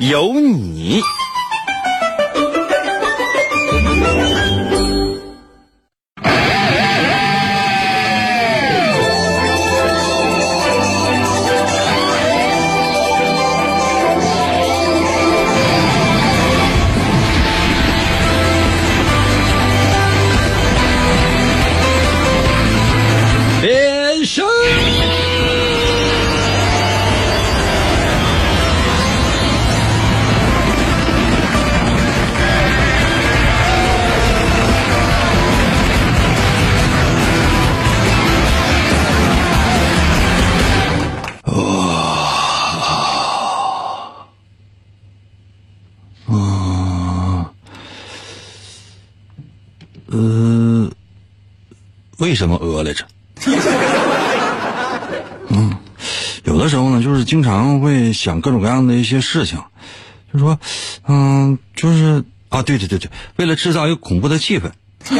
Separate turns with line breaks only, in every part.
有你。
为什么呃来着？嗯，有的时候呢，就是经常会想各种各样的一些事情，就说，嗯，就是啊，对对对对，为了制造一个恐怖的气氛。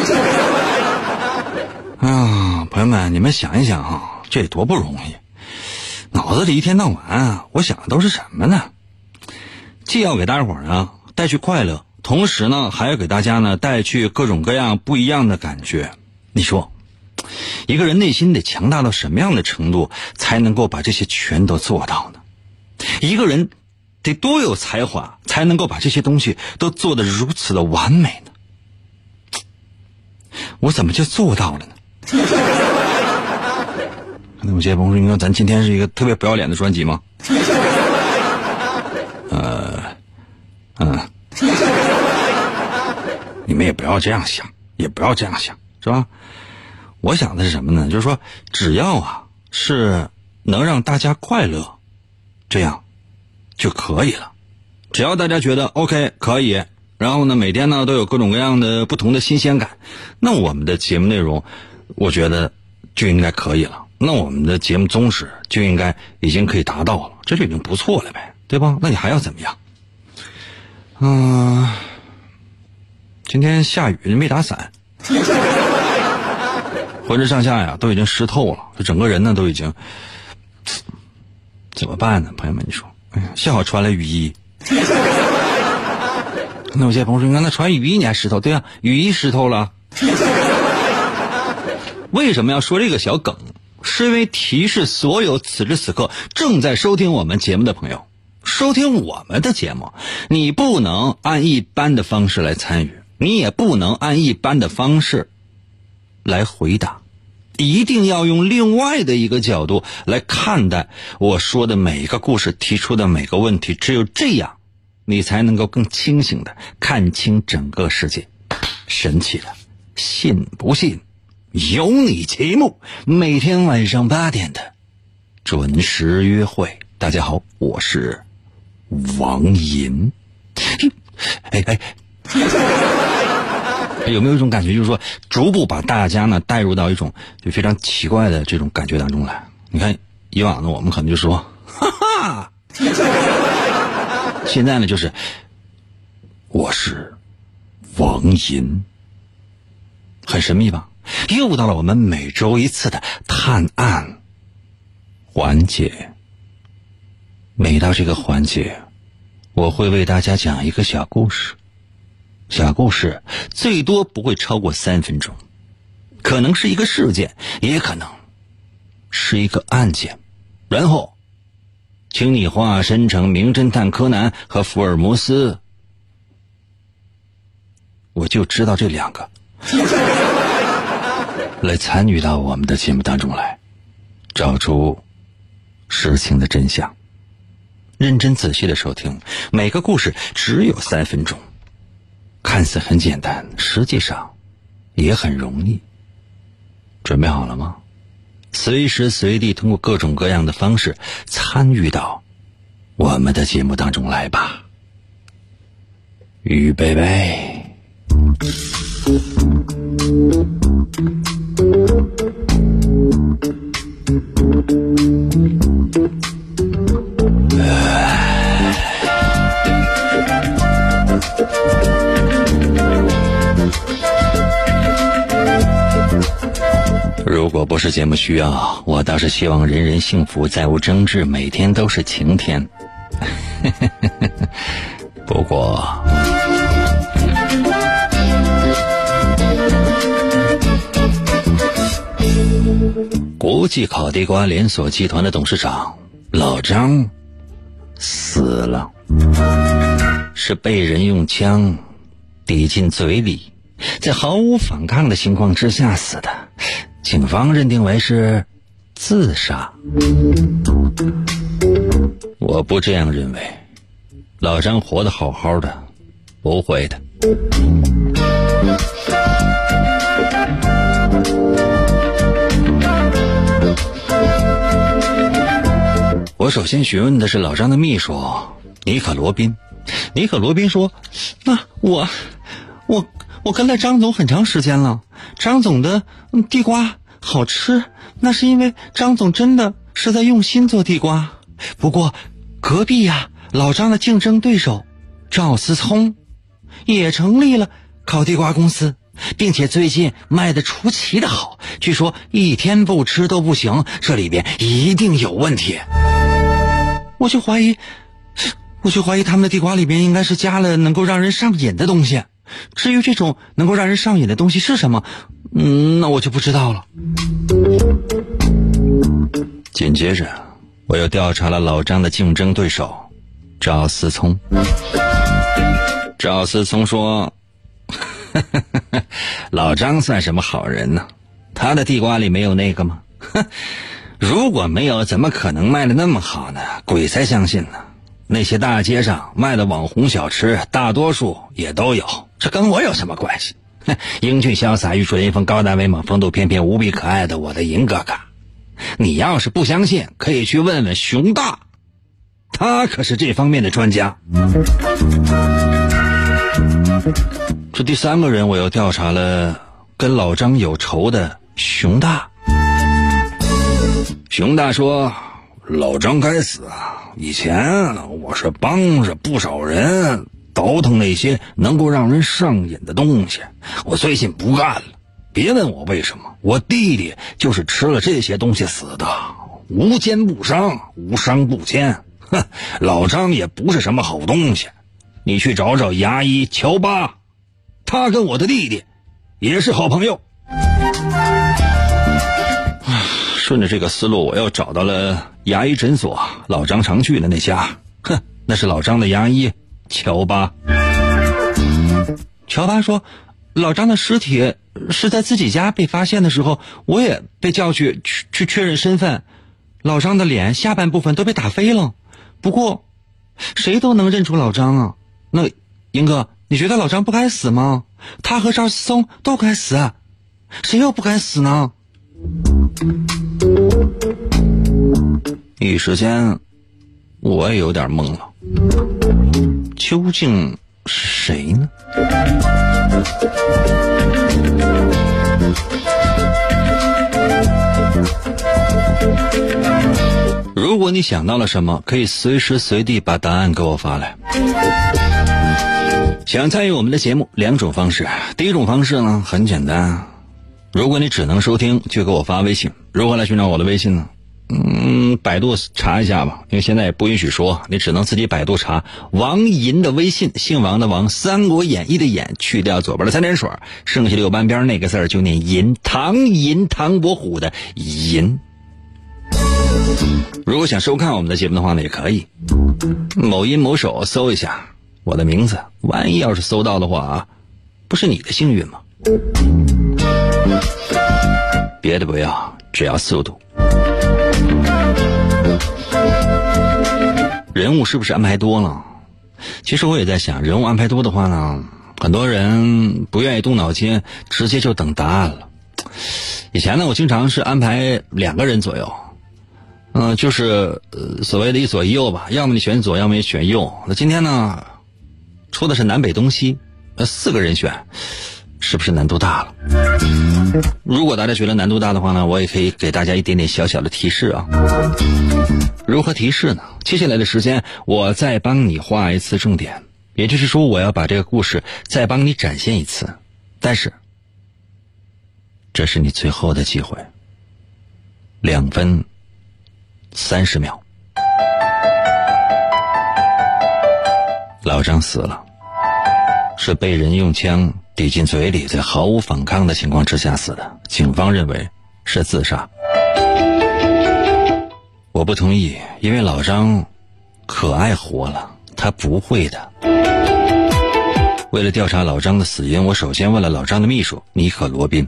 哎呀，朋友们，你们想一想啊，这多不容易！脑子里一天到晚，我想的都是什么呢？既要给大伙儿呢带去快乐，同时呢还要给大家呢带去各种各样不一样的感觉。你说，一个人内心得强大到什么样的程度，才能够把这些全都做到呢？一个人得多有才华，才能够把这些东西都做得如此的完美呢？我怎么就做到了呢？那我接朋友说：“你说咱今天是一个特别不要脸的专辑吗？”呃，嗯，你们也不要这样想，也不要这样想，是吧？我想的是什么呢？就是说，只要啊是能让大家快乐，这样就可以了。只要大家觉得 OK 可以，然后呢每天呢都有各种各样的不同的新鲜感，那我们的节目内容，我觉得就应该可以了。那我们的节目宗旨就应该已经可以达到了，这就已经不错了呗，对吧？那你还要怎么样？嗯、今天下雨没打伞，浑身上下呀都已经湿透了，这整个人呢都已经怎么办呢？朋友们，你说，哎呀，幸好穿了雨衣。那有些朋友说，你看那穿雨衣你还湿透？对啊，雨衣湿透了。为什么要说这个小梗？是因为提示所有此时此刻正在收听我们节目的朋友，收听我们的节目，你不能按一般的方式来参与，你也不能按一般的方式来回答，一定要用另外的一个角度来看待我说的每一个故事，提出的每个问题。只有这样，你才能够更清醒的看清整个世界。神奇的，信不信？有你节目，每天晚上八点的准时约会。大家好，我是王银。哎哎，有没有一种感觉，就是说，逐步把大家呢带入到一种就非常奇怪的这种感觉当中来？你看，以往呢，我们可能就说，哈哈，现在呢，就是我是王银，很神秘吧？又到了我们每周一次的探案环节。每到这个环节，我会为大家讲一个小故事。小故事最多不会超过三分钟，可能是一个事件，也可能是一个案件。然后，请你化身成名侦探柯南和福尔摩斯。我就知道这两个。来参与到我们的节目当中来，找出事情的真相。认真仔细的收听，每个故事只有三分钟，看似很简单，实际上也很容易。准备好了吗？随时随地通过各种各样的方式参与到我们的节目当中来吧。预备备。如果不是节目需要，我倒是希望人人幸福，再无争执，每天都是晴天。不过，国际烤地瓜连锁集团的董事长老张死了，是被人用枪抵进嘴里，在毫无反抗的情况之下死的。警方认定为是自杀，我不这样认为。老张活得好好的，不会的。我首先询问的是老张的秘书尼可罗宾。尼可罗宾说：“那我，我，我跟了张总很长时间了。张总的地瓜好吃，那是因为张总真的是在用心做地瓜。不过，隔壁呀，老张的竞争对手赵思聪也成立了烤地瓜公司，并且最近卖的出奇的好。据说一天不吃都不行，这里边一定有问题。”我就怀疑，我就怀疑他们的地瓜里边应该是加了能够让人上瘾的东西。至于这种能够让人上瘾的东西是什么，嗯，那我就不知道了。紧接着，我又调查了老张的竞争对手赵思聪。赵思聪说：“ 老张算什么好人呢？他的地瓜里没有那个吗？”哼。如果没有，怎么可能卖的那么好呢？鬼才相信呢！那些大街上卖的网红小吃，大多数也都有，这跟我有什么关系？英俊潇洒、玉树临风、高大威猛、风度翩翩、无比可爱的我的银哥哥，你要是不相信，可以去问问熊大，他可是这方面的专家。这第三个人，我又调查了跟老张有仇的熊大。熊大说：“老张该死啊！以前我是帮着不少人倒腾那些能够让人上瘾的东西，我最近不干了。别问我为什么，我弟弟就是吃了这些东西死的，无奸不商，无商不奸。哼，老张也不是什么好东西。你去找找牙医乔巴，他跟我的弟弟也是好朋友。”顺着这个思路，我又找到了牙医诊所，老张常去的那家。哼，那是老张的牙医乔巴。乔巴说，老张的尸体是在自己家被发现的时候，我也被叫去去去确认身份。老张的脸下半部分都被打飞了，不过谁都能认出老张啊。那英哥，你觉得老张不该死吗？他和赵思聪都该死，谁又不该死呢？一时间，我也有点懵了。究竟是谁呢？如果你想到了什么，可以随时随地把答案给我发来。想参与我们的节目，两种方式。第一种方式呢，很简单。如果你只能收听，就给我发微信。如何来寻找我的微信呢？嗯，百度查一下吧，因为现在也不允许说，你只能自己百度查王银的微信，姓王的王，《三国演义》的演，去掉左边的三点水，剩下的右半边那个字就念银，唐银，唐伯虎的银。如果想收看我们的节目的话呢，也可以，某音某手搜一下我的名字，万一要是搜到的话啊，不是你的幸运吗？别的不要，只要速度。人物是不是安排多了？其实我也在想，人物安排多的话呢，很多人不愿意动脑筋，直接就等答案了。以前呢，我经常是安排两个人左右，嗯，就是呃所谓的一左一右吧，要么你选左，要么你选右。那今天呢？出的是南北东西，呃，四个人选，是不是难度大了？如果大家觉得难度大的话呢，我也可以给大家一点点小小的提示啊。如何提示呢？接下来的时间，我再帮你画一次重点，也就是说，我要把这个故事再帮你展现一次。但是，这是你最后的机会，两分三十秒。老张死了，是被人用枪递进嘴里，在毫无反抗的情况之下死的。警方认为是自杀。我不同意，因为老张可爱活了，他不会的。为了调查老张的死因，我首先问了老张的秘书尼克罗宾。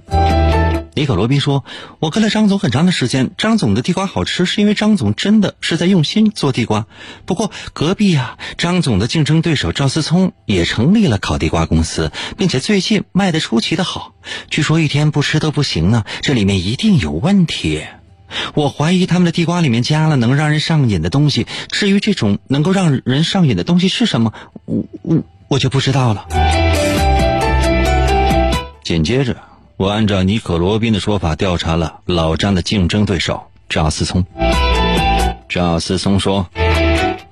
尼可罗宾说：“我跟了张总很长的时间，张总的地瓜好吃，是因为张总真的是在用心做地瓜。不过隔壁啊，张总的竞争对手赵思聪也成立了烤地瓜公司，并且最近卖的出奇的好，据说一天不吃都不行呢。这里面一定有问题，我怀疑他们的地瓜里面加了能让人上瘾的东西。至于这种能够让人上瘾的东西是什么，我我我就不知道了。”紧接着。我按照尼可罗宾的说法调查了老张的竞争对手赵思聪。赵思聪说：“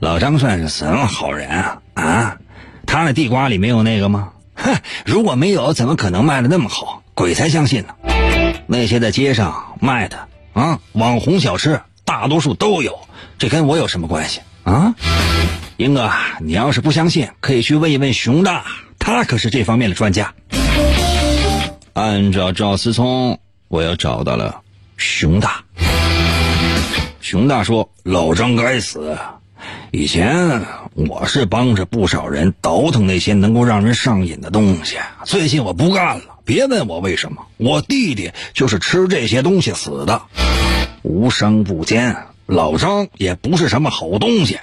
老张算是什么好人啊？啊，他那地瓜里没有那个吗？哼，如果没有，怎么可能卖的那么好？鬼才相信呢！那些在街上卖的啊，网红小吃大多数都有，这跟我有什么关系啊？英哥，你要是不相信，可以去问一问熊大，他可是这方面的专家。”按照赵思聪，我又找到了熊大。熊大说：“老张该死，以前我是帮着不少人倒腾那些能够让人上瘾的东西，最近我不干了。别问我为什么，我弟弟就是吃这些东西死的，无商不奸。老张也不是什么好东西，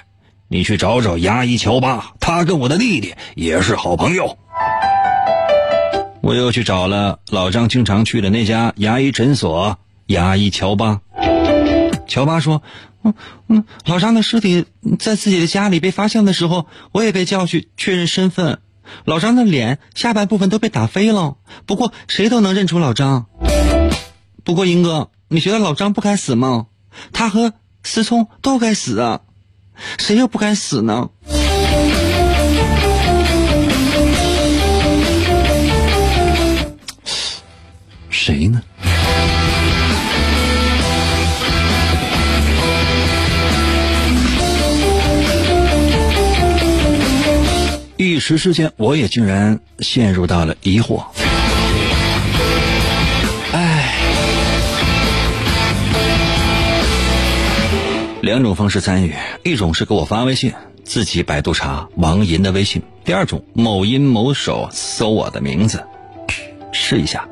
你去找找牙医乔巴，他跟我的弟弟也是好朋友。”我又去找了老张经常去的那家牙医诊所，牙医乔巴。乔巴说：“嗯嗯，老张的尸体在自己的家里被发现的时候，我也被叫去确认身份。老张的脸下半部分都被打飞了，不过谁都能认出老张。不过英哥，你觉得老张不该死吗？他和思聪都该死啊，谁又不该死呢？”谁呢？一时之间，我也竟然陷入到了疑惑。唉，两种方式参与：一种是给我发微信，自己百度查王银的微信；第二种，某音某手搜我的名字，试一下。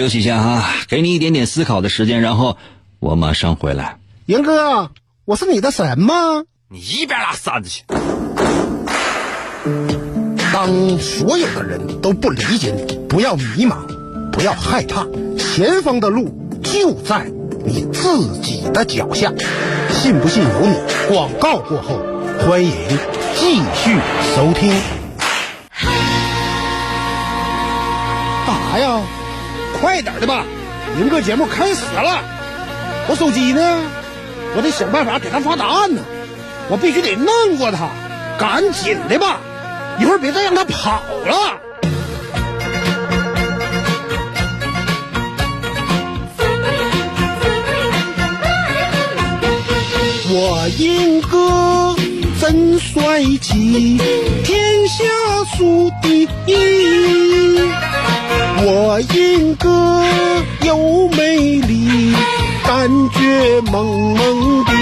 休息一下啊，给你一点点思考的时间，然后我马上回来。
严哥，我是你的神吗？
你一边拉扇子去！
当所有的人都不理解你，不要迷茫，不要害怕，前方的路就在你自己的脚下。信不信由你。广告过后，欢迎继续收听。干啥呀？快点的吧，赢哥节目开始了。我手机呢？我得想办法给他发答案呢。我必须得弄过他，赶紧的吧，一会儿别再让他跑了。我英哥真帅气，天下数第一。我英哥有魅力，感觉萌萌的。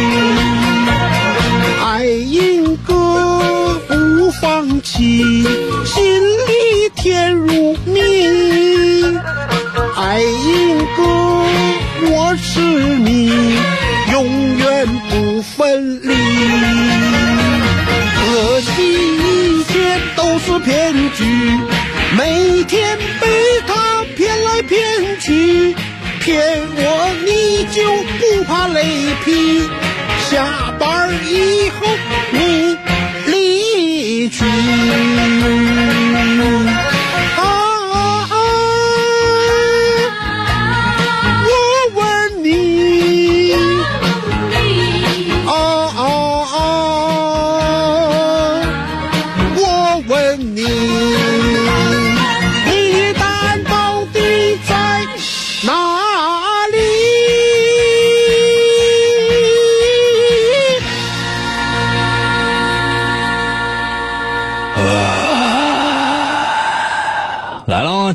爱英哥不放弃，心里甜如蜜。爱英哥我是你，永远不分离。可惜一切都是骗局，每天被他骗来。骗去骗我，你就不怕雷劈？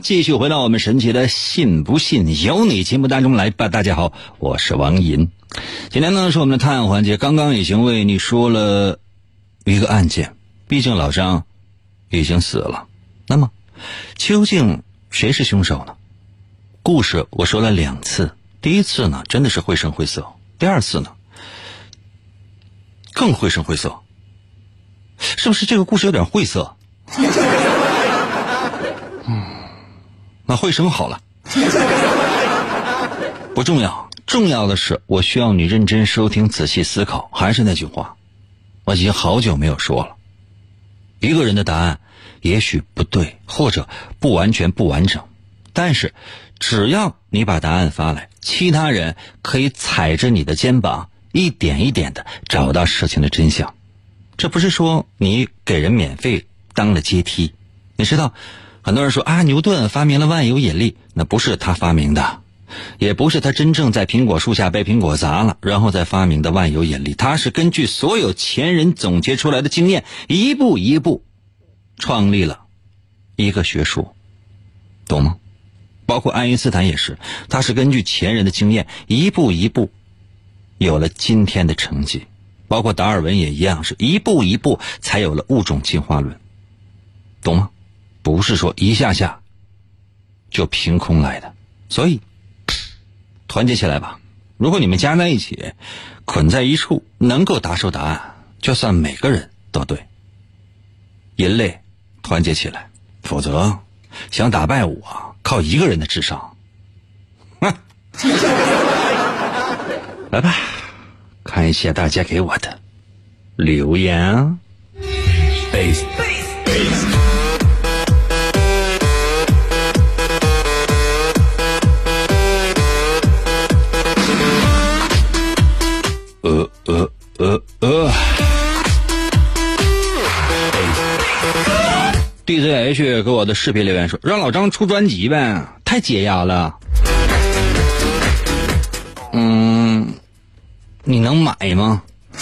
继续回到我们神奇的“信不信由你”节目当中来吧。大家好，我是王银。今天呢是我们的探案环节，刚刚已经为你说了一个案件，毕竟老张已经死了。那么，究竟谁是凶手呢？故事我说了两次，第一次呢真的是绘声绘色，第二次呢 更绘声绘色。是不是这个故事有点晦涩？那会生好了，不重要，重要的是我需要你认真收听、仔细思考。还是那句话，我已经好久没有说了。一个人的答案也许不对，或者不完全不完整，但是只要你把答案发来，其他人可以踩着你的肩膀，一点一点的找到事情的真相。这不是说你给人免费当了阶梯，你知道，很多人说啊，牛顿发明了万有引力，那不是他发明的，也不是他真正在苹果树下被苹果砸了，然后再发明的万有引力，他是根据所有前人总结出来的经验，一步一步创立了一个学术，懂吗？包括爱因斯坦也是，他是根据前人的经验，一步一步有了今天的成绩。包括达尔文也一样，是一步一步才有了物种进化论，懂吗？不是说一下下就凭空来的，所以团结起来吧。如果你们加在一起，捆在一处，能够答出答案，就算每个人都对。人类团结起来，否则想打败我，靠一个人的智商，哼，来吧。看一下大家给我的留言。呃 DZH 给我的视频留言说：“让老张出专辑呗，太解压了。”嗯。你能买吗？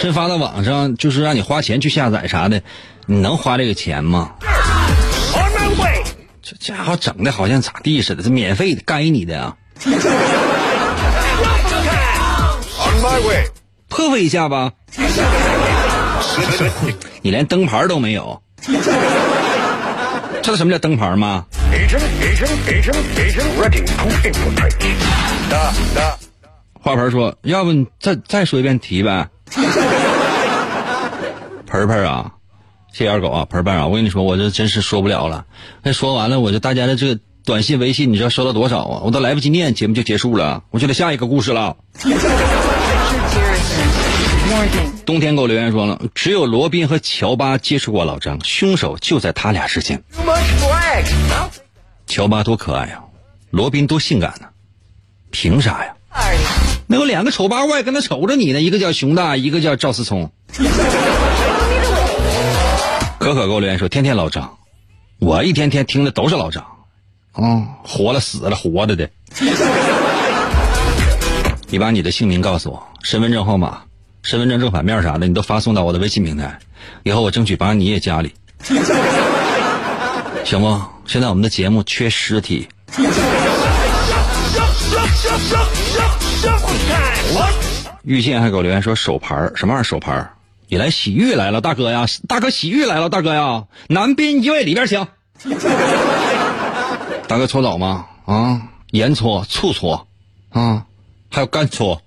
这发到网上就是让你花钱去下载啥的，你能花这个钱吗？这家伙整的好像咋地似的，这免费的，该你的啊！破费一下吧。你连灯牌都没有，知道什么叫灯牌吗？花盆说：“要不你再再说一遍题呗。”盆盆啊，谢二狗啊，盆盆啊，我跟你说，我这真是说不了了。那说完了，我就大家的这个短信、微信，你知道收到多少啊？我都来不及念，节目就结束了，我就得下一个故事了。冬天给我留言说了，只有罗宾和乔巴接触过老张，凶手就在他俩之间。乔巴多可爱啊，罗宾多性感呢，凭啥呀？那有两个丑八怪跟他瞅着你呢，一个叫熊大，一个叫赵思聪。可可给我留言说：“天天老张，我一天天听的都是老张，啊，活了死了活着的。你把你的姓名告诉我，身份证号码、身份证正反面啥的，你都发送到我的微信平台，以后我争取把你也加里，行不？现在我们的节目缺尸体。”玉倩还给我留言说手牌什么玩意儿手牌你来洗浴来了，大哥呀，大哥洗浴来了，大哥呀，男宾一位里边请。大哥搓澡吗？啊，盐搓、醋搓，啊，还有干搓。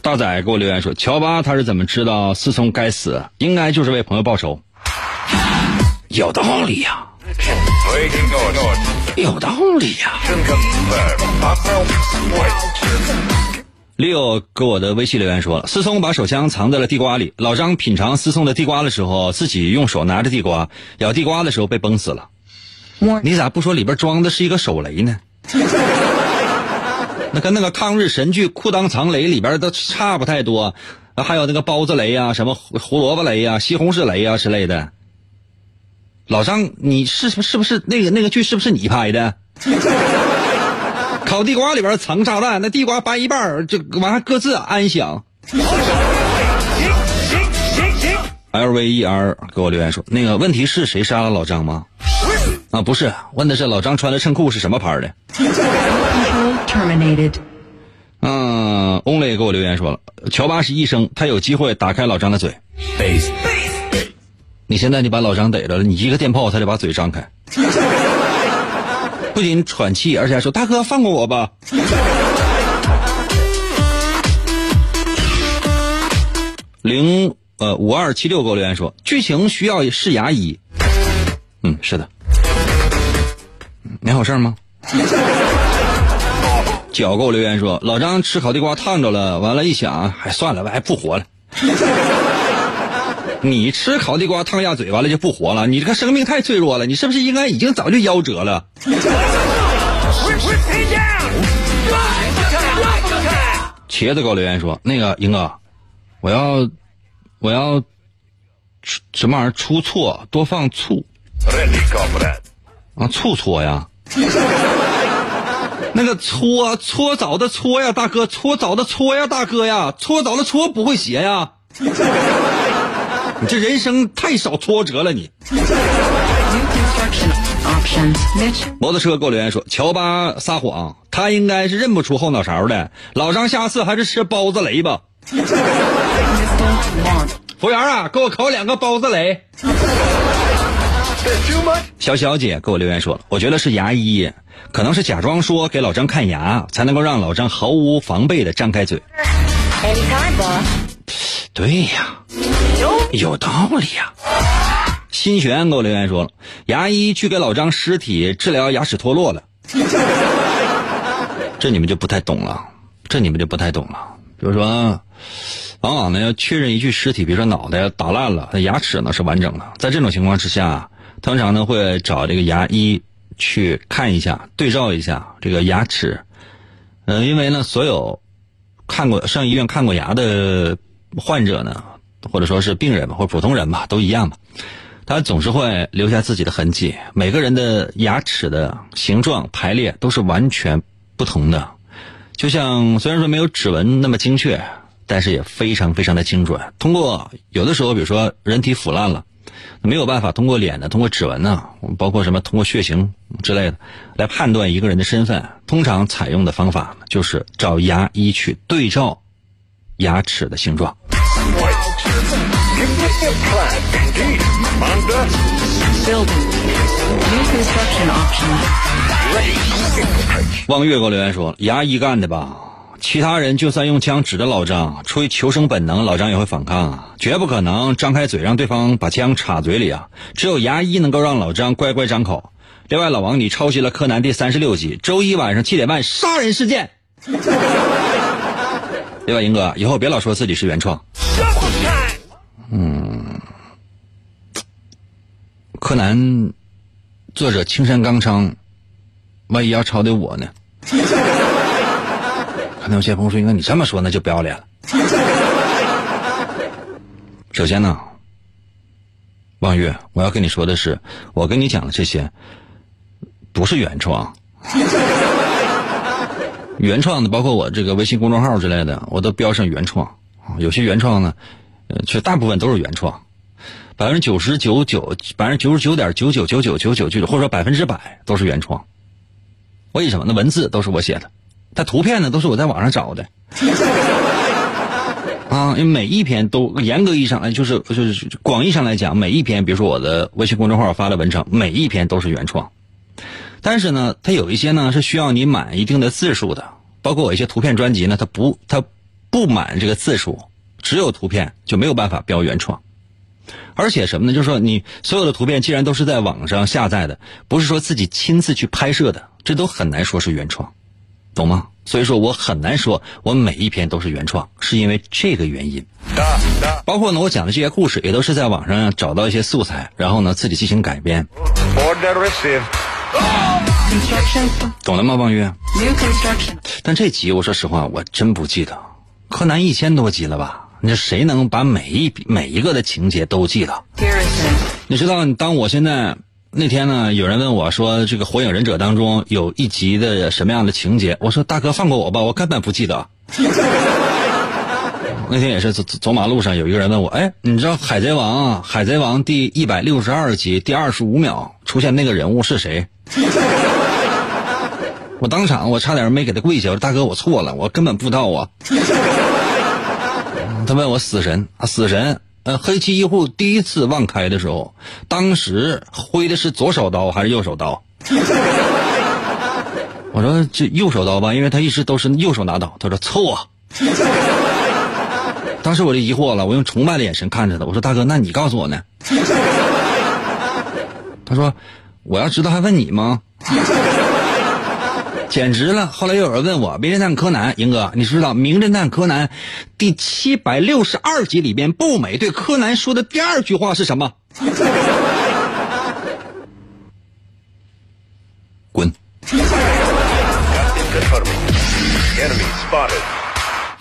大仔给我留言说，乔巴他是怎么知道思聪该死？应该就是为朋友报仇。有道理呀。有道理呀。六给我的微信留言说了，思聪把手枪藏在了地瓜里。老张品尝思聪的地瓜的时候，自己用手拿着地瓜咬地瓜的时候被崩死了。你咋不说里边装的是一个手雷呢？那跟那个抗日神剧《裤裆藏雷》里边都差不太多。还有那个包子雷呀，什么胡萝卜雷呀、西红柿雷呀之类的。老张，你是是不是那个那个剧是不是你拍的？烤地瓜里边藏炸弹，那地瓜掰一半就完，各自安详。L V E R 给我留言说，那个问题是谁杀了老张吗？啊，不是，问的是老张穿的衬裤是什么牌的。
Terminated.
嗯，Only 给我留言说了，乔巴是医生，他有机会打开老张的嘴。你现在你把老张逮着了，你一个电炮他就把嘴张开，不仅喘气，而且还说：“大哥，放过我吧。”零呃五二七六给我留言说，剧情需要是牙医。嗯，是的。没好事吗？脚给我留言说，老张吃烤地瓜烫着了，完了，一想，还算了吧，还不活了。你吃烤地瓜烫下嘴，完了就不活了？你这个生命太脆弱了，你是不是应该已经早就夭折了？茄子给我留言说，那个英哥，我要我要什么玩意儿出错，多放醋啊，醋搓呀。那个搓搓澡的搓呀，大哥，搓澡的搓呀，大哥呀，搓澡的搓不会写呀。你这人生太少挫折了，你。摩托车给我留言说，乔巴撒谎，他应该是认不出后脑勺的。老张下次还是吃包子雷吧。服务员啊，给我烤两个包子雷。小小姐给我留言说了，我觉得是牙医，可能是假装说给老张看牙，才能够让老张毫无防备的张开嘴。对呀，有道理呀。新璇给我留言说了，牙医去给老张尸体治疗牙齿脱落了，这你们就不太懂了，这你们就不太懂了。比如说，往往呢要确认一具尸体，比如说脑袋打烂了，那牙齿呢是完整的，在这种情况之下，通常呢会找这个牙医去看一下，对照一下这个牙齿，嗯、因为呢所有看过上医院看过牙的患者呢，或者说是病人吧，或者普通人吧，都一样吧。他总是会留下自己的痕迹。每个人的牙齿的形状排列都是完全不同的，就像虽然说没有指纹那么精确，但是也非常非常的精准。通过有的时候，比如说人体腐烂了，没有办法通过脸呢，通过指纹呢，包括什么通过血型之类的来判断一个人的身份。通常采用的方法，就是找牙医去对照牙齿的形状。望月给我留言说，牙医干的吧？其他人就算用枪指着老张，出于求生本能，老张也会反抗啊，绝不可能张开嘴让对方把枪插嘴里啊！只有牙医能够让老张乖乖张口。另外，老王，你抄袭了柯南第三十六集，周一晚上七点半杀人事件。另外，英哥，以后别老说自己是原创。嗯，柯南作者青山刚昌，万一要抄的我呢？那有些朋友说：“应该你这么说那就不要脸了。”首先呢，望月，我要跟你说的是，我跟你讲的这些不是原创，原创的包括我这个微信公众号之类的，我都标上原创。有些原创呢，呃，却大部分都是原创，百分之九十九九，百分之九十九点九九九九九九九，或者说百分之百都是原创。为什么？那文字都是我写的，它图片呢都是我在网上找的。啊，因为每一篇都严格意义上来，就是就是广义上来讲，每一篇，比如说我的微信公众号发的文章，每一篇都是原创。但是呢，它有一些呢是需要你满一定的字数的，包括我一些图片专辑呢，它不它不满这个字数，只有图片就没有办法标原创。而且什么呢？就是说你所有的图片既然都是在网上下载的，不是说自己亲自去拍摄的，这都很难说是原创，懂吗？所以说我很难说我每一篇都是原创，是因为这个原因。包括呢，我讲的这些故事也都是在网上找到一些素材，然后呢自己进行改编.懂了吗，望月？但这集我说实话，我真不记得。柯南一千多集了吧？你说谁能把每一笔每一个的情节都记得？你知道，当我现在那天呢，有人问我说，这个《火影忍者》当中有一集的什么样的情节？我说大哥放过我吧，我根本不记得。那天也是走走马路上，有一个人问我，哎，你知道《海贼王》，《海贼王》第一百六十二集第二十五秒出现那个人物是谁？我当场我差点没给他跪下，我说大哥我错了，我根本不知道啊。他问我死神啊，死神，呃，黑崎一护第一次忘开的时候，当时挥的是左手刀还是右手刀？我说这右手刀吧，因为他一直都是右手拿刀。他说错。当时我就疑惑了，我用崇拜的眼神看着他，我说大哥，那你告诉我呢？他说我要知道还问你吗？简直了！后来又有人问我《名侦探柯南》，英哥，你知道《名侦探柯南》第七百六十二集里边步美对柯南说的第二句话是什么？滚！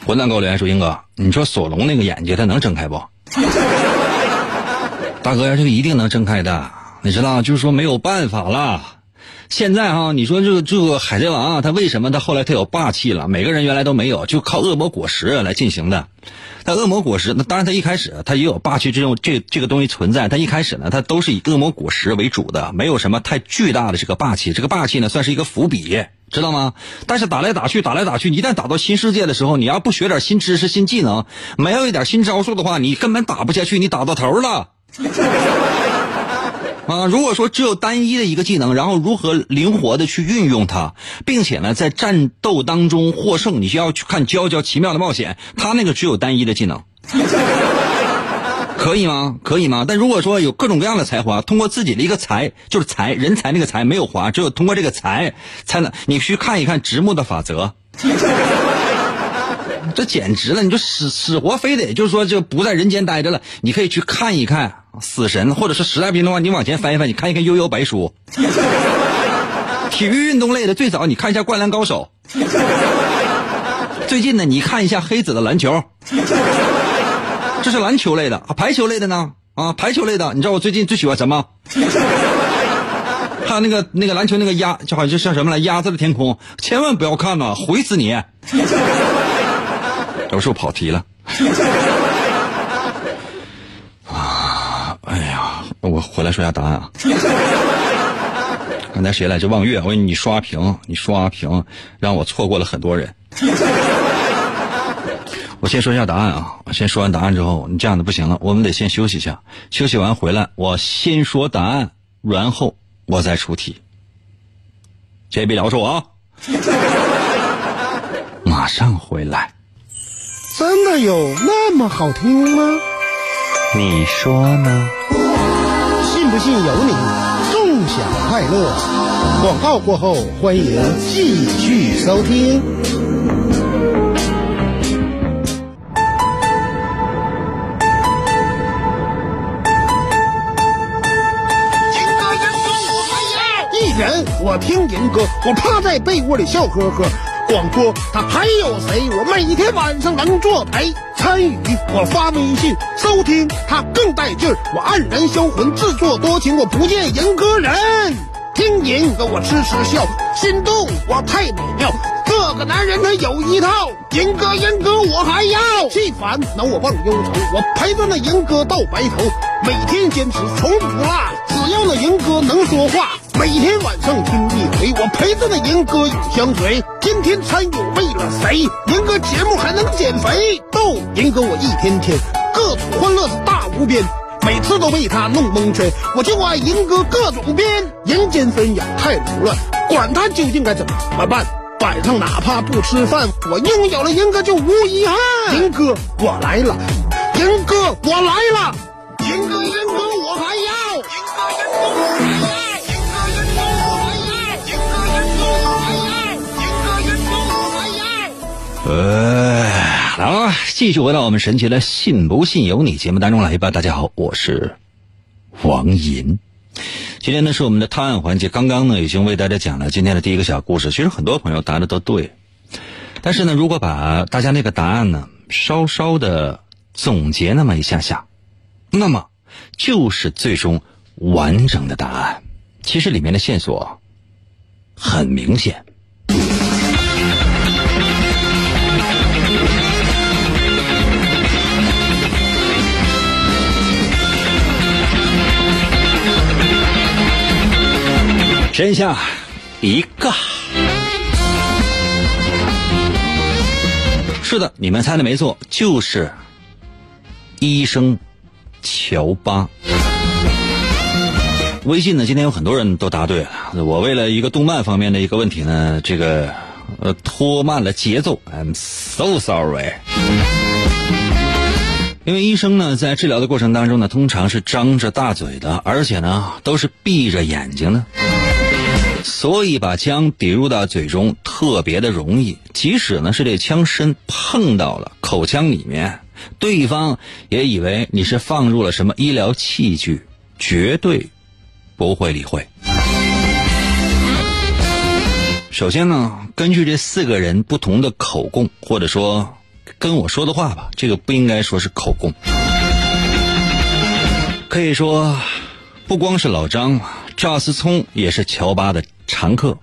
混蛋给我留言说，英哥，你说索隆那个眼睛他能睁开不？大哥呀，这个一定能睁开的，你知道，就是说没有办法了。现在哈，你说这个这个海贼王啊，他为什么他后来他有霸气了？每个人原来都没有，就靠恶魔果实来进行的。但恶魔果实，那当然他一开始他也有霸气这种这这个东西存在。他一开始呢，他都是以恶魔果实为主的，没有什么太巨大的这个霸气。这个霸气呢，算是一个伏笔，知道吗？但是打来打去，打来打去，一旦打到新世界的时候，你要不学点新知识、新技能，没有一点新招数的话，你根本打不下去，你打到头了。啊，如果说只有单一的一个技能，然后如何灵活的去运用它，并且呢，在战斗当中获胜，你需要去看《娇娇奇妙的冒险》，他那个只有单一的技能，可以吗？可以吗？但如果说有各种各样的才华，通过自己的一个才，就是才人才那个才没有华，只有通过这个才才能，你去看一看直木的法则。这简直了！你就死死活非得就是说就不在人间待着了，你可以去看一看死神，或者是实在不行的话，你往前翻一翻，你看一看《悠悠白书》。体育运动类的最早你看一下《灌篮高手》，最近呢你看一下黑子的篮球，这是篮球类的。排球类的呢啊，排球类的，你知道我最近最喜欢什么？还有那个那个篮球那个鸭，就好像像什么来？鸭子的天空，千万不要看呐，毁死你！有时候跑题了。啊，哎呀，我回来说一下答案啊。刚才谁来着？望月，我给你刷屏，你刷屏，让我错过了很多人。我先说一下答案啊，我先说完答案之后，你这样的不行了，我们得先休息一下，休息完回来，我先说答案，然后我再出题。谁别聊着我啊！马上回来。
真的有那么好听吗？
你说呢？
信不信由你，纵享快乐。广告过后，欢迎继续收听。一人我听人歌，我趴在被窝里笑呵呵。广播他还有谁？我每天晚上能作陪。参与我发微信收听，他更带劲儿。我黯然销魂，自作多情，我不见银歌人。听银歌我痴痴笑，心动我太美妙。这个男人他有一套，银哥银哥我还要。气烦恼我忘忧愁，我陪着那银哥到白头。每天坚持从不落，只要那银哥能说话。每天晚上听一回，我陪着那银哥永相随。天天参与为了谁？银哥节目还能减肥？逗银哥我一天天各种欢乐是大无边，每次都被他弄蒙圈。我就爱银哥各种编，人间纷扰太凌乱，管他究竟该怎么办。晚上哪怕不吃饭，我拥有了银哥就无遗憾。银哥我来了，银哥我来了，
继续回到我们神奇的“信不信由你”节目当中来吧。大家好，我是王银。今天呢是我们的探案环节，刚刚呢已经为大家讲了今天的第一个小故事。其实很多朋友答的都对，但是呢，如果把大家那个答案呢稍稍的总结那么一下下，那么就是最终完整的答案。其实里面的线索很明显。天下一个。是的，你们猜的没错，就是医生乔巴。微信呢，今天有很多人都答对了。我为了一个动漫方面的一个问题呢，这个呃拖慢了节奏，I'm so sorry。因为医生呢，在治疗的过程当中呢，通常是张着大嘴的，而且呢都是闭着眼睛的，所以把枪抵入到嘴中特别的容易。即使呢是这枪身碰到了口腔里面，对方也以为你是放入了什么医疗器具，绝对不会理会。首先呢，根据这四个人不同的口供，或者说跟我说的话吧，这个不应该说是口供，可以说不光是老张，赵思聪也是乔巴的常客。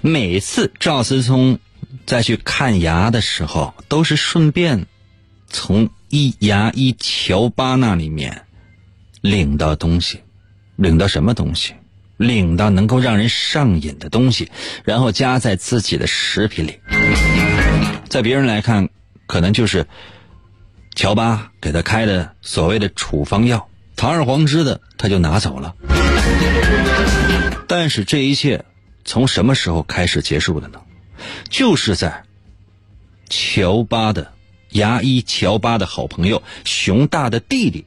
每次赵思聪再去看牙的时候，都是顺便从一牙医乔巴那里面领到东西，领到什么东西？领到能够让人上瘾的东西，然后加在自己的食品里。在别人来看，可能就是乔巴给他开的所谓的处方药，堂而皇之的他就拿走了。但是这一切从什么时候开始结束的呢？就是在乔巴的牙医乔巴的好朋友熊大的弟弟，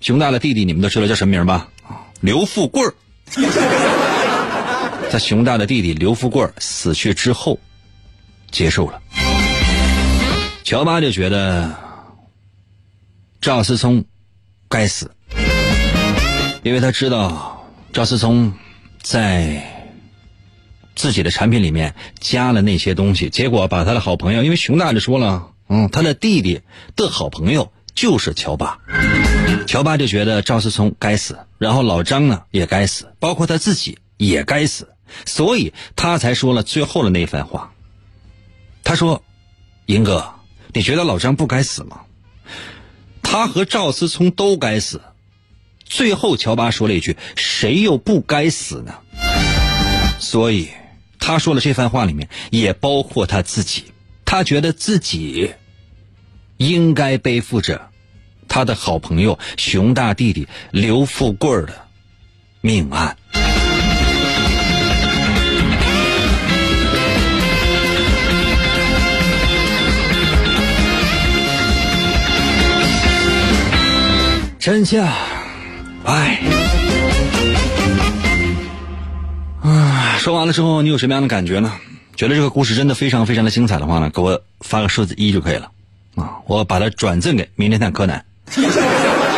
熊大的弟弟你们都知道叫什么名吧？刘富贵。在熊大的弟弟刘富贵死去之后，结束了。乔巴就觉得赵思聪该死，因为他知道赵思聪在自己的产品里面加了那些东西，结果把他的好朋友，因为熊大就说了，嗯，他的弟弟的好朋友就是乔巴。乔巴就觉得赵思聪该死，然后老张呢也该死，包括他自己也该死，所以他才说了最后的那番话。他说：“银哥，你觉得老张不该死吗？他和赵思聪都该死。”最后，乔巴说了一句：“谁又不该死呢？”所以，他说了这番话里面也包括他自己，他觉得自己应该背负着。他的好朋友熊大弟弟刘富贵的命案。真相，哎，啊，说完了之后，你有什么样的感觉呢？觉得这个故事真的非常非常的精彩的话呢，给我发个数字一就可以了啊，我把它转赠给《名侦探柯南》。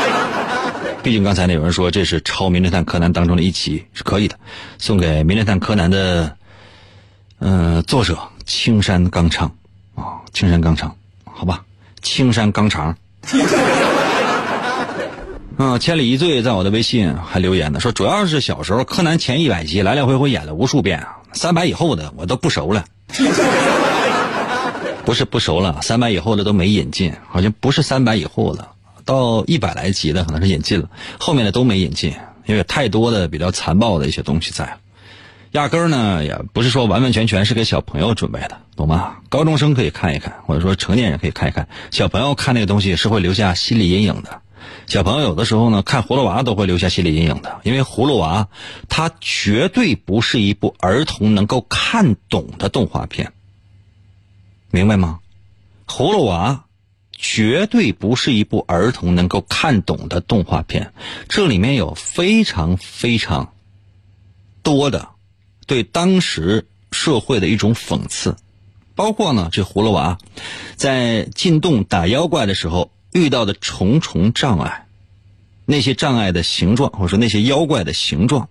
毕竟刚才呢有人说这是超《名侦探柯南》当中的一集，是可以的，送给《名侦探柯南》的，嗯，作者青山刚昌啊，青山刚昌，好吧，青山刚长。啊，千里一醉在我的微信还留言呢，说主要是小时候柯南前一百集来来回回演了无数遍啊，三百以后的我都不熟了。不是不熟了，三百以后的都没引进，好像不是三百以后的。到一百来集的可能是引进了，后面的都没引进，因为太多的比较残暴的一些东西在，压根儿呢也不是说完完全全是给小朋友准备的，懂吗？高中生可以看一看，或者说成年人可以看一看，小朋友看那个东西是会留下心理阴影的。小朋友有的时候呢看葫芦娃都会留下心理阴影的，因为葫芦娃它绝对不是一部儿童能够看懂的动画片，明白吗？葫芦娃。绝对不是一部儿童能够看懂的动画片，这里面有非常非常多的对当时社会的一种讽刺，包括呢，这葫芦娃在进洞打妖怪的时候遇到的重重障碍，那些障碍的形状，或者说那些妖怪的形状，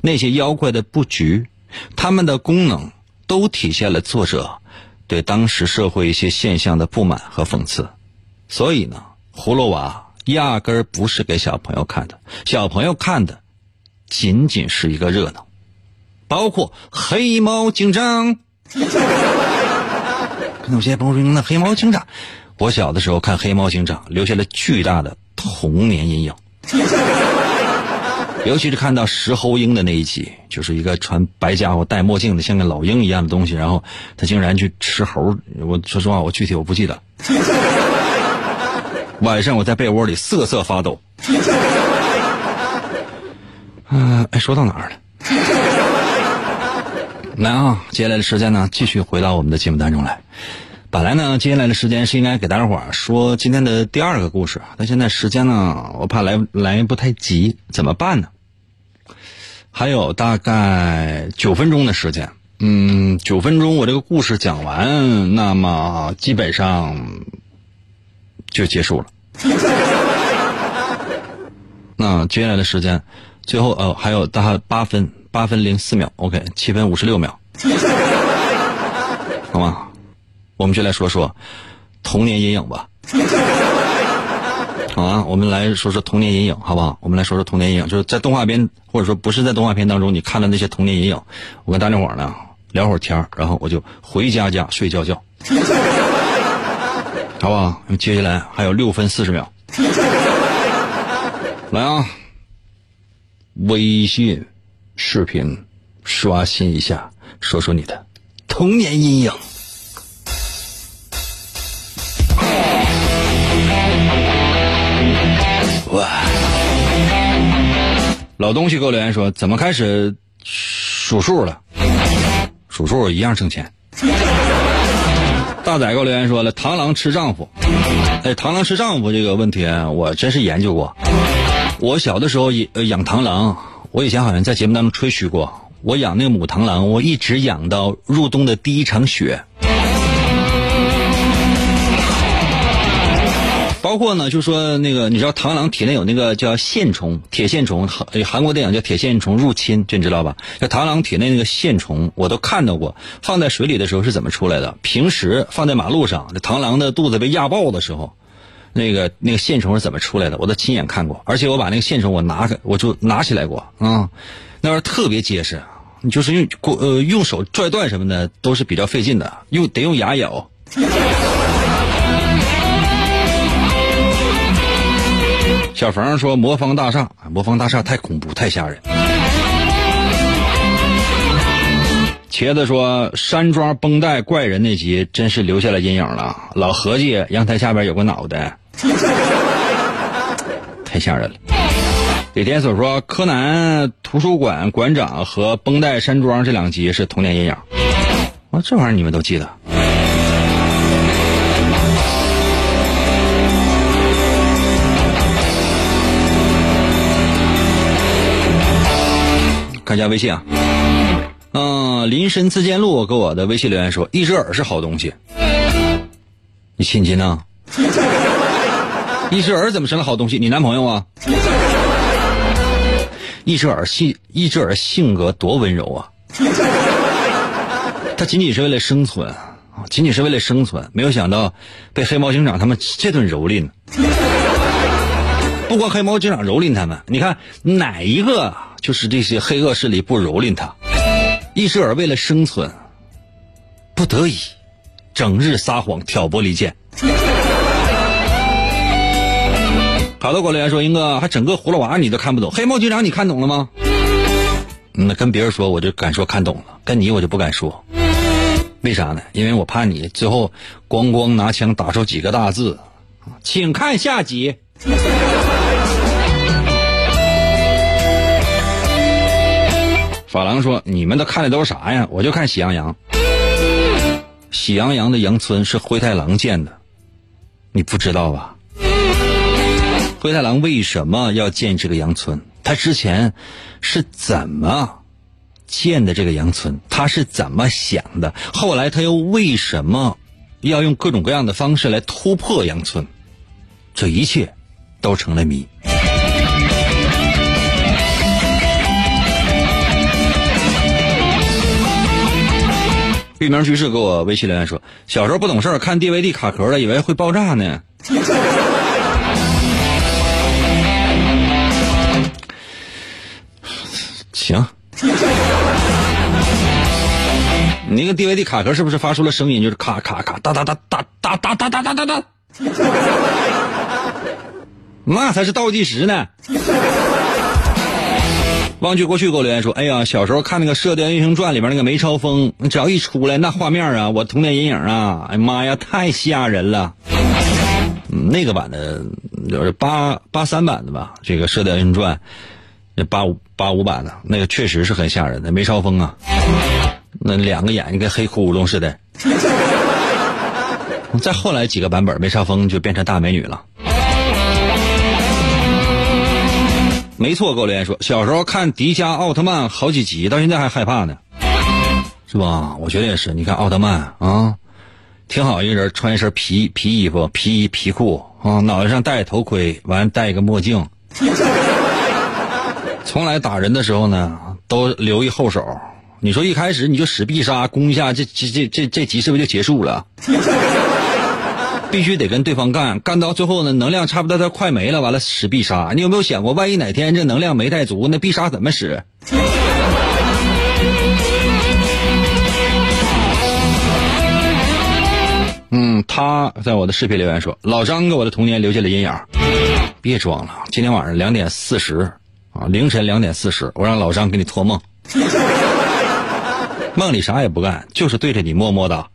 那些妖怪的布局，他们的功能，都体现了作者对当时社会一些现象的不满和讽刺。所以呢，葫芦娃压根儿不是给小朋友看的，小朋友看的仅仅是一个热闹，包括黑猫警长。可能有些朋友说，那黑猫警长，我小的时候看黑猫警长，留下了巨大的童年阴影。尤其是看到石猴鹰的那一集，就是一个穿白家伙、戴墨镜的，像个老鹰一样的东西，然后他竟然去吃猴。我说实话，我具体我不记得。晚上我在被窝里瑟瑟发抖。嗯、哎，说到哪儿了？来啊，接下来的时间呢，继续回到我们的节目当中来。本来呢，接下来的时间是应该给大家伙儿说今天的第二个故事，但现在时间呢，我怕来来不太及，怎么办呢？还有大概九分钟的时间，嗯，九分钟我这个故事讲完，那么基本上就结束了。那接下来的时间，最后呃还有大概八分八分零四秒，OK，七分五十六秒，好吗？我们就来说说童年阴影吧。好啊，我们来说说童年阴影，好不好？我们来说说童年阴影，就是在动画片或者说不是在动画片当中你看的那些童年阴影。我跟大家伙儿呢聊会儿天儿然后我就回家家睡觉觉，好不好？接下来还有六分四十秒，来啊！微信视频刷新一下，说说你的童年阴影。老东西给我留言说，怎么开始数数了？数数一样挣钱。大仔给我留言说了，螳螂吃丈夫。哎，螳螂吃丈夫这个问题，我真是研究过。我小的时候也养螳螂，我以前好像在节目当中吹嘘过。我养那个母螳螂，我一直养到入冬的第一场雪。包括呢，就说那个，你知道螳螂体内有那个叫线虫，铁线虫，韩韩国电影叫《铁线虫入侵》，这你知道吧？这螳螂体内那个线虫，我都看到过，放在水里的时候是怎么出来的？平时放在马路上，这螳螂的肚子被压爆的时候，那个那个线虫是怎么出来的？我都亲眼看过，而且我把那个线虫我拿开，我就拿起来过啊，那玩意儿特别结实，你就是用过呃用手拽断什么的都是比较费劲的，用得用牙咬。小冯说：“魔方大厦，魔方大厦太恐怖，太吓人。”茄子说：“山庄绷带怪人那集真是留下了阴影了。老合计阳台下边有个脑袋，太吓人了。”李天所说：“柯南图书馆馆长和绷带山庄这两集是童年阴影。”啊，这玩意儿你们都记得？看一下微信啊，嗯、林深自建路给我的微信留言说，一只耳是好东西，你信不信呢？一只耳怎么成了好东西？你男朋友啊？一只耳性，一只耳性格多温柔啊！他仅仅是为了生存，仅仅是为了生存，没有想到被黑猫警长他们这顿蹂躏。不光黑猫警长蹂躏他们，你看哪一个就是这些黑恶势力不蹂躏他？一只耳为了生存，不得已，整日撒谎挑拨离间。好多给我留言说：“英哥，还整个葫芦娃你都看不懂，黑猫警长你看懂了吗？”那跟别人说我就敢说看懂了，跟你我就不敢说。为啥呢？因为我怕你最后咣咣拿枪打出几个大字，请看下集。法郎说：“你们都看的都是啥呀？我就看《喜羊羊》。喜羊羊的羊村是灰太狼建的，你不知道吧？灰太狼为什么要建这个羊村？他之前是怎么建的这个羊村？他是怎么想的？后来他又为什么要用各种各样的方式来突破羊村？这一切都成了谜。”玉名居士给我微信留言说：“小时候不懂事儿，看 DVD 卡壳了，以为会爆炸呢。”行，你那个 DVD 卡壳是不是发出了声音？就是咔咔咔哒哒哒哒哒哒哒哒哒哒哒，那才是倒计时呢。忘记过去给我留言说，哎呀，小时候看那个《射雕英雄传》里边那个梅超风，只要一出来，那画面啊，我童年阴影啊，哎呀妈呀，太吓人了。那个版的，就是八八三版的吧，这个《射雕英雄传》，八五八五版的那个确实是很吓人的，梅超风啊，那两个眼睛跟黑窟窿似的。再后来几个版本，梅超风就变成大美女了。没错，给我留言说，小时候看迪迦奥特曼好几集，到现在还害怕呢，是吧？我觉得也是。你看奥特曼啊，挺好一个人，穿一身皮皮衣服、皮衣皮裤啊，脑袋上戴头盔，完戴一个墨镜，从来打人的时候呢，都留一后手。你说一开始你就使必杀攻一下，这这这这这集是不是就结束了？必须得跟对方干，干到最后呢，能量差不多都快没了，完了使必杀。你有没有想过，万一哪天这能量没带足，那必杀怎么使？嗯，他在我的视频留言说，老张给我的童年留下了阴影。别装了，今天晚上两点四十啊，凌晨两点四十，我让老张给你托梦，梦里啥也不干，就是对着你么么哒。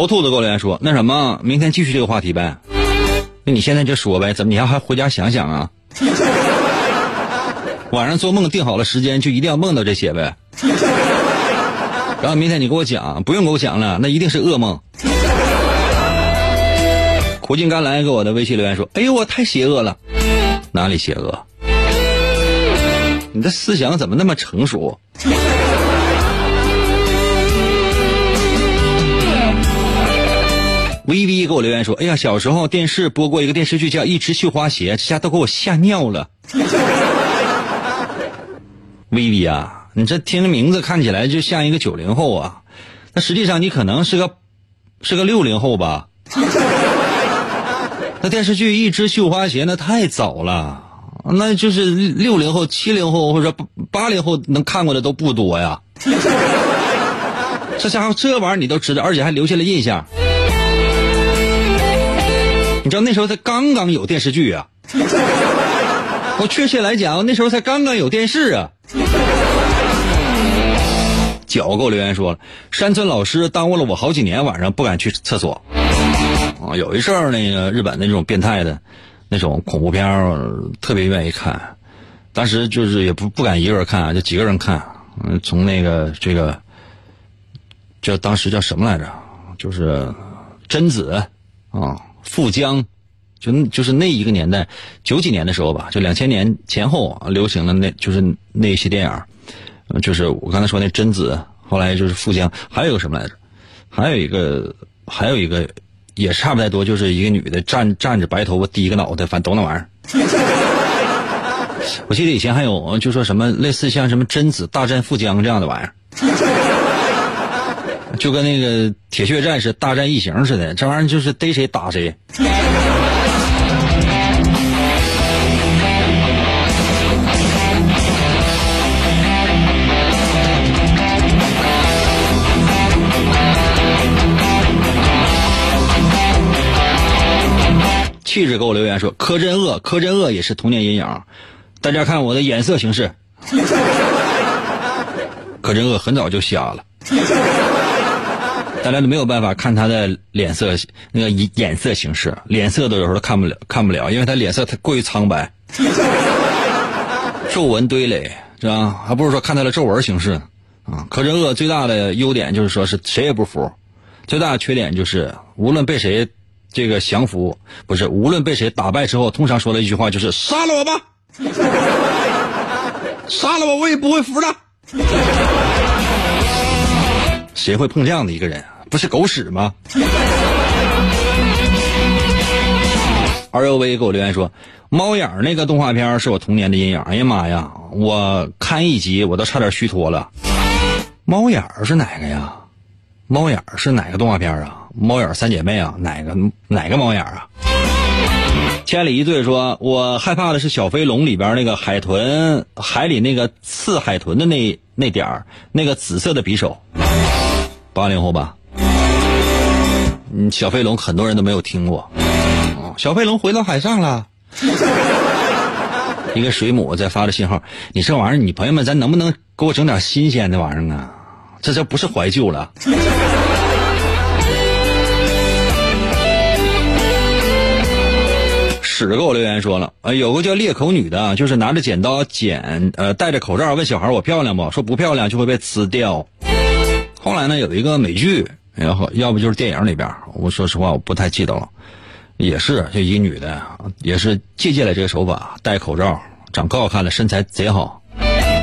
猴兔子给我留言说：“那什么，明天继续这个话题呗？那你现在就说呗，怎么你还还回家想想啊？晚上做梦定好了时间，就一定要梦到这些呗。然后明天你给我讲，不用给我讲了，那一定是噩梦。”苦尽甘来给我的微信留言说：“哎呦，我太邪恶了，哪里邪恶？你的思想怎么那么成熟？” V V 给我留言说：“哎呀，小时候电视播过一个电视剧叫《一只绣花鞋》，这下都给我吓尿了。”V V 啊，你这听着名字看起来就像一个九零后啊，那实际上你可能是个是个六零后吧？那电视剧《一只绣花鞋》那太早了，那就是六零后、七零后或者八零后能看过的都不多呀。这家伙这玩意儿你都知道，而且还留下了印象。你知道那时候才刚刚有电视剧啊，我确切来讲，那时候才刚刚有电视啊。脚给我留言说了，山村老师耽误了我好几年，晚上不敢去厕所。啊，有一阵儿那个日本的那种变态的，那种恐怖片儿特别愿意看，当时就是也不不敢一个人看，就几个人看。嗯，从那个这个叫当时叫什么来着？就是贞子啊。富江，就就是那一个年代，九几年的时候吧，就两千年前后啊，流行的那就是那些电影，就是我刚才说那贞子，后来就是富江，还有个什么来着？还有一个，还有一个也差不太多，就是一个女的站站着，白头发，低个脑袋，反正都那玩意儿。我记得以前还有就说什么类似像什么贞子大战富江这样的玩意儿。就跟那个铁血战士大战异形似的，这玩意儿就是逮谁打谁。气质给我留言说：“柯镇恶，柯镇恶也是童年阴影。”大家看我的眼色行事。柯镇恶很早就瞎了。大家都没有办法看他的脸色，那个眼色行事，脸色都有时候都看不了，看不了，因为他脸色太过于苍白，皱纹堆垒，是吧？还不如说看他的皱纹行事啊。柯镇恶最大的优点就是说是谁也不服，最大的缺点就是无论被谁这个降服，不是无论被谁打败之后，通常说的一句话就是杀了我吧，杀了我我也不会服的。谁会碰这样的一个人？不是狗屎吗？R U V 给我留言说，猫眼儿那个动画片是我童年的阴影。哎呀妈呀，我看一集我都差点虚脱了。猫眼儿是哪个呀？猫眼儿是哪个动画片啊？猫眼儿三姐妹啊？哪个哪个猫眼儿啊？千里一醉说：“我害怕的是小飞龙里边那个海豚，海里那个刺海豚的那那点儿，那个紫色的匕首。”八零后吧，嗯，小飞龙很多人都没有听过。小飞龙回到海上了。一个水母在发着信号，你这玩意儿，你朋友们，咱能不能给我整点新鲜的玩意儿啊？这这不是怀旧了。屎给我留言说了，呃，有个叫裂口女的，就是拿着剪刀剪，呃，戴着口罩问小孩我漂亮不？说不漂亮就会被呲掉。后来呢，有一个美剧，然后要不就是电影里边，我说实话我不太记得了，也是就一个女的，也是借鉴了这个手法，戴口罩，长可好看了，身材贼好，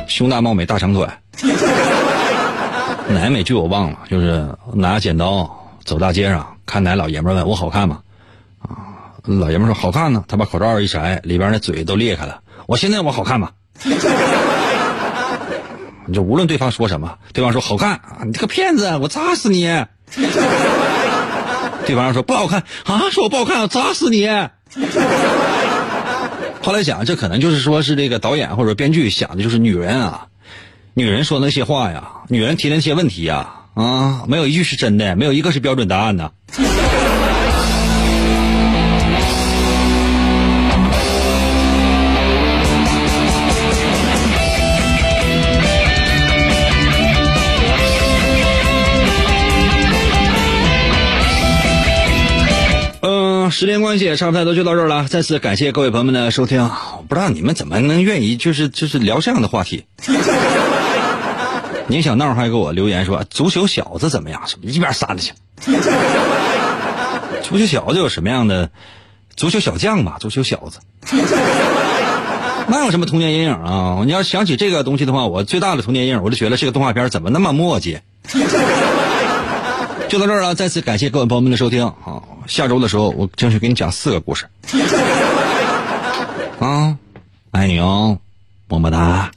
胸大貌美大长腿。哪美剧我忘了，就是拿剪刀走大街上，看哪老爷们问我好看吗？啊老爷们说好看呢，他把口罩一摘，里边那嘴都裂开了。我现在我好看吗？你就无论对方说什么，对方说好看啊，你这个骗子，我扎死你！对方说不好看啊，说我不好看，我扎死你！后来想，这可能就是说是这个导演或者编剧想的就是女人啊，女人说那些话呀，女人提那些问题呀，啊，没有一句是真的，没有一个是标准答案的。时间关系也差不太多，就到这儿了。再次感谢各位朋友们的收听。我不知道你们怎么能愿意就是就是聊这样的话题。宁小闹还给我留言说足球小子怎么样？什么一边扇子去？足球小子有什么样的？足球小将吧，足球小子。那有什么童年阴影啊？你要想起这个东西的话，我最大的童年阴影，我就觉得这个动画片怎么那么磨叽。就到这儿了，再次感谢各位朋友们的收听啊！下周的时候，我争取给你讲四个故事。啊，爱你哦，么么哒。